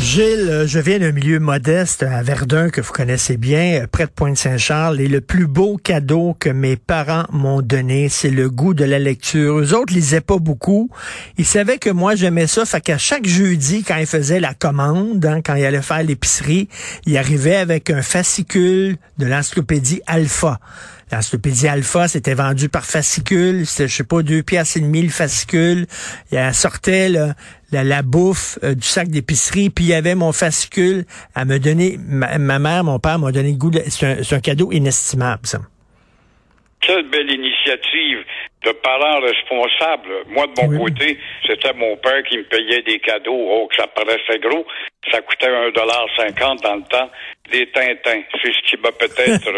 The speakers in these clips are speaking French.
Gilles, euh, je viens d'un milieu modeste à Verdun que vous connaissez bien, euh, près de Pointe-Saint-Charles, et le plus beau cadeau que mes parents m'ont donné, c'est le goût de la lecture. Eux autres lisaient pas beaucoup. Ils savaient que moi j'aimais ça, fait qu'à chaque jeudi, quand ils faisaient la commande, hein, quand ils allaient faire l'épicerie, ils arrivaient avec un fascicule de l'encyclopédie Alpha. L'encyclopédie Alpha, c'était vendu par fascicule. C'était, je sais pas, deux piastres et demi le fascicule. Elle sortait là, la, la bouffe euh, du sac d'épicerie, puis il y avait mon fascicule à me donner. Ma, ma mère, mon père m'ont donné le goût. de- C'est un, cadeau inestimable, ça. Quelle belle initiative de parents responsables. Moi, de mon Oui. côté, c'était mon père qui me payait des cadeaux. Oh, que ça paraissait gros. Ça coûtait un dollar cinquante dans le temps. Des Tintins. C'est ce qui m'a peut-être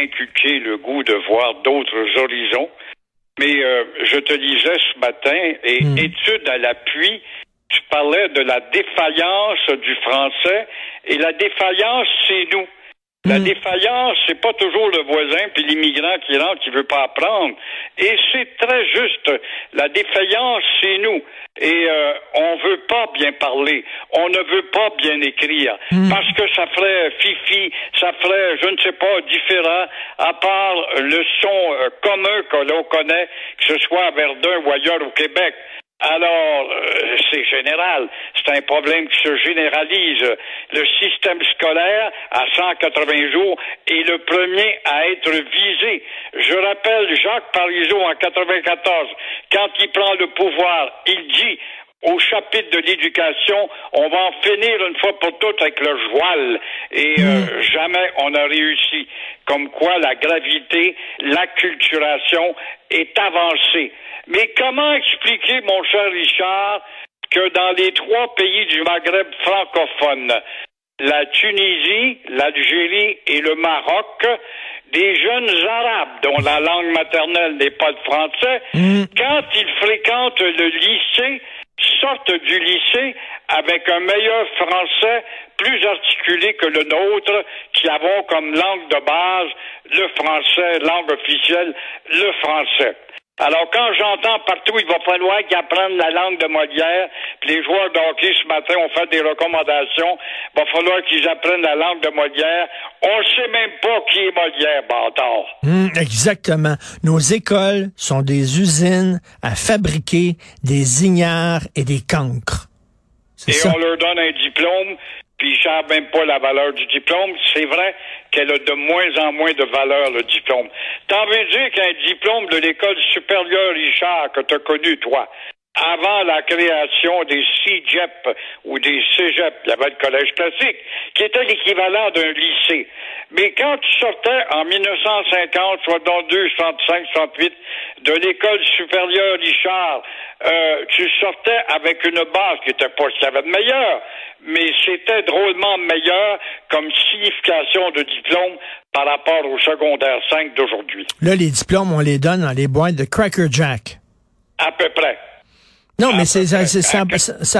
inculqué le goût de voir d'autres horizons. Mais euh, je te disais ce matin, et Hmm. étude à l'appui, tu parlais de la défaillance du français, et la défaillance, c'est nous. La Mm. défaillance, c'est pas toujours le voisin puis l'immigrant qui rentre qui veut pas apprendre. Et c'est très juste. La défaillance, c'est nous. Et euh, on veut pas bien parler. On ne veut pas bien écrire. Parce que ça ferait fifi, ça ferait, je ne sais pas, différent, à part le son euh, commun que l'on connaît, que ce soit à Verdun ou ailleurs au Québec. Alors, euh, c'est général. C'est un problème qui se généralise. Le système scolaire, à 180 jours, est le premier à être visé. Je rappelle Jacques Parizeau en 94, quand il prend le pouvoir, il dit au chapitre de l'éducation, on va en finir une fois pour toutes avec le voile. Et euh, jamais on n'a réussi. Comme quoi la gravité, l'acculturation est avancée. Mais comment expliquer, mon cher Richard, que dans les trois pays du Maghreb francophone, la Tunisie, l'Algérie et le Maroc, des jeunes arabes dont la langue maternelle n'est pas le français, quand ils fréquentent le lycée, sortent du lycée avec un meilleur français plus articulé que le nôtre, qui avons comme langue de base le français, langue officielle, le français. Alors, quand j'entends partout, il va falloir qu'ils apprennent la langue de Molière, puis les joueurs de hockey ce matin ont fait des recommandations, il va falloir qu'ils apprennent la langue de Molière. On ne sait même pas qui est Molière, bâtard. Hum, exactement. Nos écoles sont des usines à fabriquer des ignares et des cancres. Et ça. on leur donne un diplôme, puis ils savent même pas la valeur du diplôme. C'est vrai qu'elle a de moins en moins de valeur, le diplôme. T'en veux dire qu'un diplôme de l'école supérieure Richard que t'as connu, toi, avant la création des CIGEP ou des cégep, il y avait le collège classique, qui était l'équivalent d'un lycée. Mais quand tu sortais en 1950, 62, 65, 68, de l'école supérieure Richard, euh, tu sortais avec une base qui était pas ce qu'il y avait de meilleur, mais c'était drôlement meilleur comme signification de diplôme par rapport au secondaire 5 d'aujourd'hui. Là, les diplômes, on les donne dans les boîtes de Cracker Jack. À peu près. Non, mais c'est, ça, c'est- ça,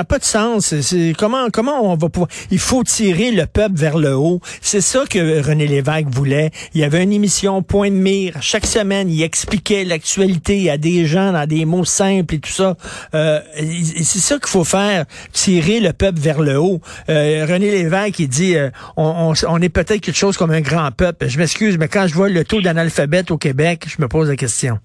pas de sens. C'est, comment, comment on va pouvoir. Il faut tirer le peuple vers le haut. C'est ça que René Lévesque voulait. Il y avait une émission Point de mire. Chaque semaine, il expliquait l'actualité à des gens dans des mots simples et tout ça. Euh, c'est ça qu'il faut faire. Tirer le peuple vers le haut. Euh, René Lévesque, il dit, euh, on, on- on est peut-être quelque chose comme un grand peuple. Je m'excuse, mais quand je vois le taux d'analphabète au Québec, je me pose la question.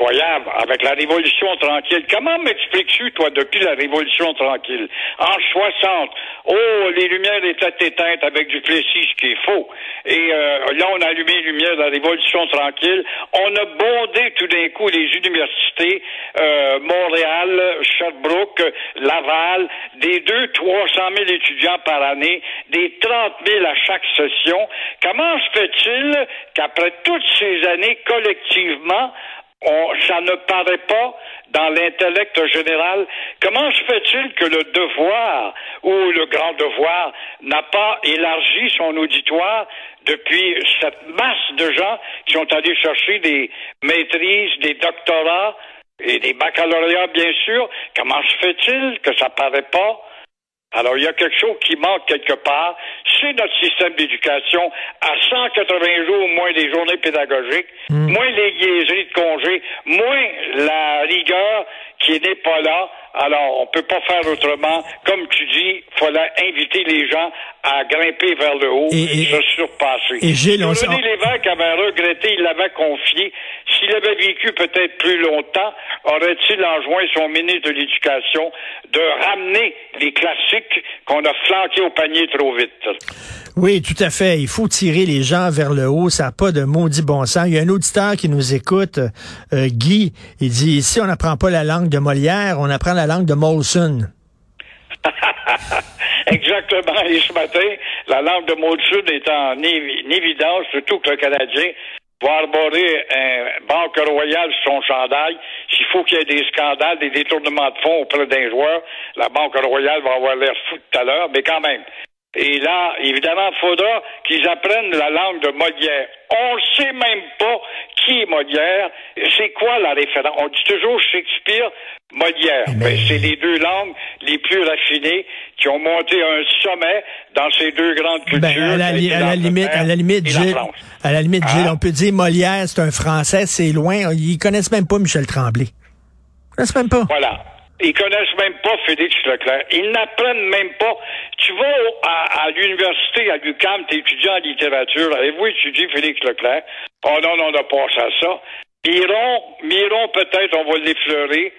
Incroyable. Avec la Révolution tranquille. Comment m'expliques-tu, toi, depuis la Révolution tranquille? En 60, oh, les lumières étaient éteintes avec du Plessis, ce qui est faux. Et euh, là, on a allumé les lumières de la Révolution tranquille. On a bondé tout d'un coup les universités, euh, Montréal, Sherbrooke, Laval, des deux, 300 000 étudiants par année, des 30 000 à chaque session. Comment se fait-il qu'après toutes ces années, collectivement, on, ça ne paraît pas dans l'intellect général. Comment se fait-il que le devoir ou le grand devoir n'a pas élargi son auditoire depuis cette masse de gens qui sont allés chercher des maîtrises, des doctorats et des baccalauréats, bien sûr? Comment se fait-il que ça paraît pas? Alors, il y a quelque chose qui manque quelque part. C'est notre système d'éducation à 180 jours, moins des journées pédagogiques, moins les liaiseries de congés, moins la rigueur qui n'est pas là. Alors, on peut pas faire autrement. Comme tu dis, il fallait inviter les gens à grimper vers le haut Et- et, se surpasser. et Gilles, on- René Lévesque avait regretté, il l'avait confié. S'il avait vécu peut-être plus longtemps, aurait-il enjoint son ministre de l'Éducation de ramener les classiques qu'on a flanqués au panier trop vite? Oui, tout à fait. Il faut tirer les gens vers le haut. Ça n'a pas de maudit bon sens. Il y a un auditeur qui nous écoute, euh, Guy. Il dit, ici, on n'apprend pas la langue de Molière, on apprend la langue de Molson. Exactement. Et ce matin, la langue de Molson est en évi- en évidence, surtout que le Canadien va arborer un Banque Royale sur son chandail. S'il faut qu'il y ait des scandales, des détournements de fonds auprès d'un joueur, la Banque Royale va avoir l'air fou tout à l'heure, mais quand même. Et là, évidemment, il faudra qu'ils apprennent la langue de Molière. On ne sait même pas qui est Molière. C'est quoi la référence? On dit toujours Shakespeare, Molière. Ben, c'est les deux langues les plus raffinées qui ont monté à un sommet dans ces deux grandes cultures. Ben, à la, qui li- étaient à la limite, à la limite, Gilles, à la limite, Gilles, Ah. on peut dire Molière, c'est un Français, c'est loin. Ils connaissent même pas Michel Tremblay. Ils connaissent même pas. Voilà. Ils connaissent même pas Félix Leclerc. Ils n'apprennent même pas. Tu vas à, à l'université, à l'UQAM, t'es étudiant en littérature. Avez-vous étudié Félix Leclerc? Oh non, non, on a passé à ça. Miron, Miron, peut-être, on va l'effleurer.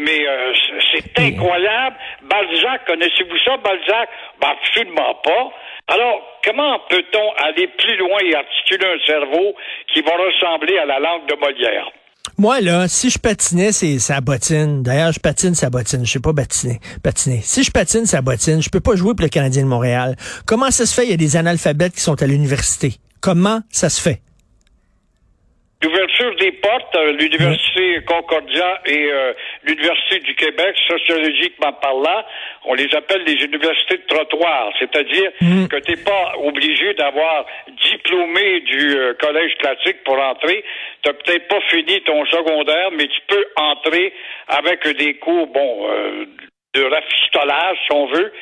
Mais euh, c'est- c'est incroyable. Balzac, connaissez-vous ça, Balzac? Ben, absolument pas. Alors, comment peut-on aller plus loin et articuler un cerveau qui va ressembler à la langue de Molière? Moi, là, si je patinais, c'est sa bottine. D'ailleurs, je patine sa bottine. Je sais pas patiner. patiner. Si je patine sa bottine, je peux pas jouer pour le Canadien de Montréal. Comment ça se fait? Il y a des analphabètes qui sont à l'université. Comment ça se fait? L'ouverture des portes, euh, l'Université Concordia et euh, l'Université du Québec, sociologiquement parlant, on les appelle les universités de trottoir, c'est-à-dire que tu n'es pas obligé d'avoir diplômé du euh, collège classique pour entrer. Tu peut-être pas fini ton secondaire, mais tu peux entrer avec des cours, bon, euh, de rafistolage, si on veut.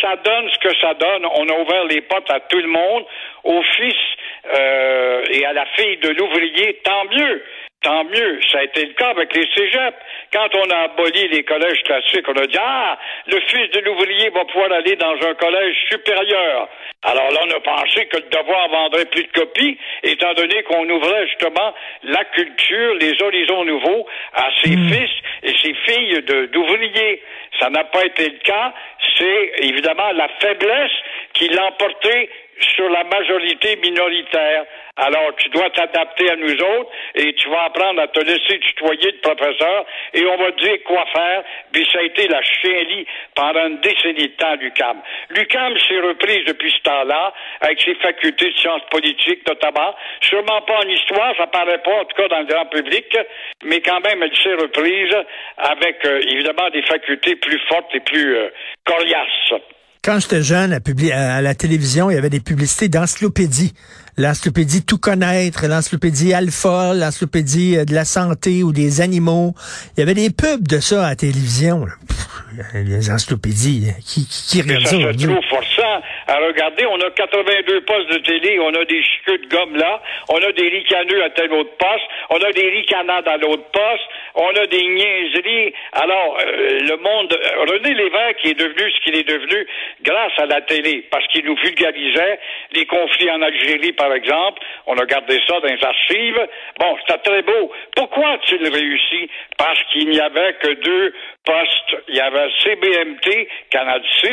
Ça donne ce que ça donne. On a ouvert les portes à tout le monde, au fils euh, et à la fille de l'ouvrier, tant mieux. Tant mieux. Ça a été le cas avec les cégeps. Quand on a aboli les collèges classiques, on a dit Ah, le fils de l'ouvrier va pouvoir aller dans un collège supérieur. Alors là, on a pensé que le devoir vendrait plus de copies, étant donné qu'on ouvrait justement la culture, les horizons nouveaux à ses fils et ses filles d'ouvriers. Ça n'a pas été le cas. C'est évidemment la faiblesse qui l'a emporté sur la majorité minoritaire. Alors, tu dois t'adapter à nous autres et tu vas apprendre à te laisser tutoyer de professeur et on va te dire quoi faire. Puis ça a été la chienlit pendant une décennie de temps, l'UCAM. L'UCAM s'est reprise depuis ce temps-là avec ses facultés de sciences politiques notamment. Sûrement pas en histoire, ça paraît pas, en tout cas dans le grand public, mais quand même, elle s'est reprise avec, euh, évidemment, des facultés plus fortes et plus euh, coriaces. Quand j'étais jeune, à, publi- à la télévision, il y avait des publicités d'encyclopédie. L'encyclopédie Tout connaître, l'encyclopédie Alpha, l'encyclopédie euh, de la santé ou des animaux. Il y avait des pubs de ça à la télévision. Pff, les encyclopédies, qui, qui, qui Mais regarde ça ça trouve forçant à regarder. On a 82 postes de télé, on a des chiqueux de gomme là, on a des ricaneux à tel autre poste, on a des ricanades à l'autre poste, on a des niaiseries. Alors, euh, le monde... euh, René Lévesque est devenu ce qu'il est devenu grâce à la télé, parce qu'il nous vulgarisait les conflits en Algérie, par exemple. On a gardé ça dans les archives. Bon, c'était très beau. Pourquoi a-t-il réussi? Parce qu'il n'y avait que deux postes. Il y avait CBMT, Canal 6,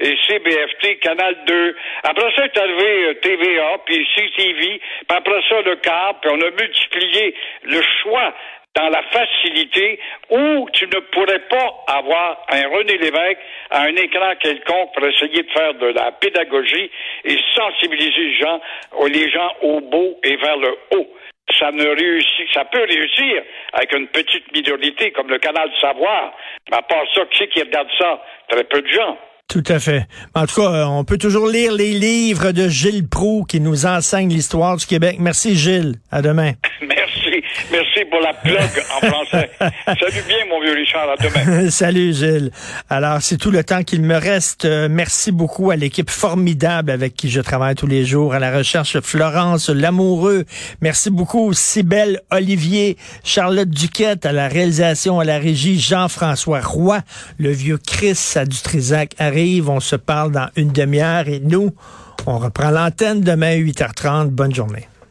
et CBFT, Canal 2. Après ça est arrivé euh, TVA, puis CTV, puis après ça le câble, puis on a multiplié le choix dans la facilité où tu ne pourrais pas avoir un René Lévesque à un écran quelconque pour essayer de faire de la pédagogie et sensibiliser les gens, les gens au beau et vers le haut ça ne réussit, ça peut réussir avec une petite minorité comme le canal de Savoir. Mais à part ça, qui c'est qui regarde ça? Très peu de gens. Tout à fait. En tout cas, euh, on peut toujours lire les livres de Gilles Proux qui nous enseignent l'histoire du Québec. Merci Gilles. À demain. Merci. pour la plug en français. Salut bien, mon vieux Richard. À demain. Salut, Gilles. Alors, c'est tout le temps qu'il me reste. Euh, merci beaucoup à l'équipe formidable avec qui je travaille tous les jours, à la recherche Florence Lamoureux. Merci beaucoup, Cybelle Olivier, Charlotte Duquette, à la réalisation, à la régie, Jean-François Roy, le vieux Chris à Dutrisac arrive. On se parle dans une demi-heure et nous, on reprend l'antenne demain 8h30. Bonne journée.